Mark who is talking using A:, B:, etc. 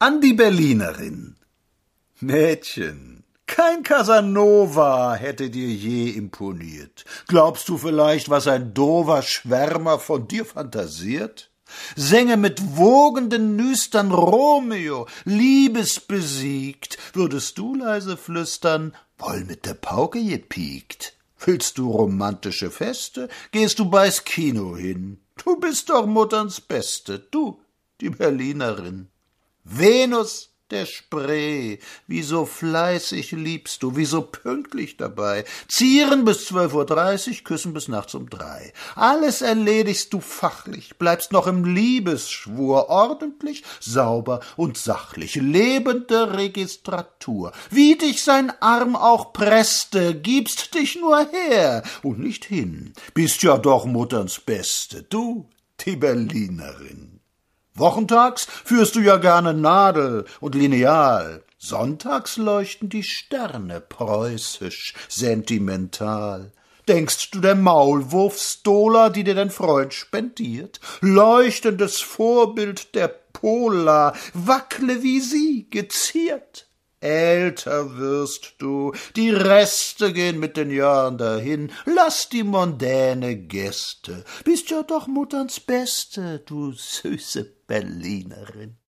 A: An die Berlinerin. Mädchen, kein Casanova hätte dir je imponiert. Glaubst du vielleicht, was ein dover Schwärmer von dir fantasiert? Sänge mit wogenden Nüstern Romeo, liebesbesiegt, würdest du leise flüstern, woll mit der Pauke gepiekt. Willst du romantische Feste, gehst du bei's Kino hin. Du bist doch Mutterns Beste, du, die Berlinerin. Venus der Spree, wie so fleißig liebst du, wie so pünktlich dabei. Zieren bis zwölf Uhr dreißig, küssen bis nachts um drei. Alles erledigst du fachlich, bleibst noch im Liebesschwur, ordentlich, sauber und sachlich, lebende Registratur. Wie dich sein Arm auch presste, gibst dich nur her und nicht hin. Bist ja doch Mutterns Beste, du, die Berlinerin. Wochentags führst du ja gerne Nadel und Lineal. Sonntags leuchten die Sterne preußisch, sentimental. Denkst du der Maulwurf Stola, die dir dein Freund spendiert? Leuchtendes Vorbild der Pola, wackle wie sie, geziert. Älter wirst du, die Reste gehen mit den Jahren dahin, lass die mondäne Gäste, bist ja doch Mutterns Beste, du süße Berlinerin.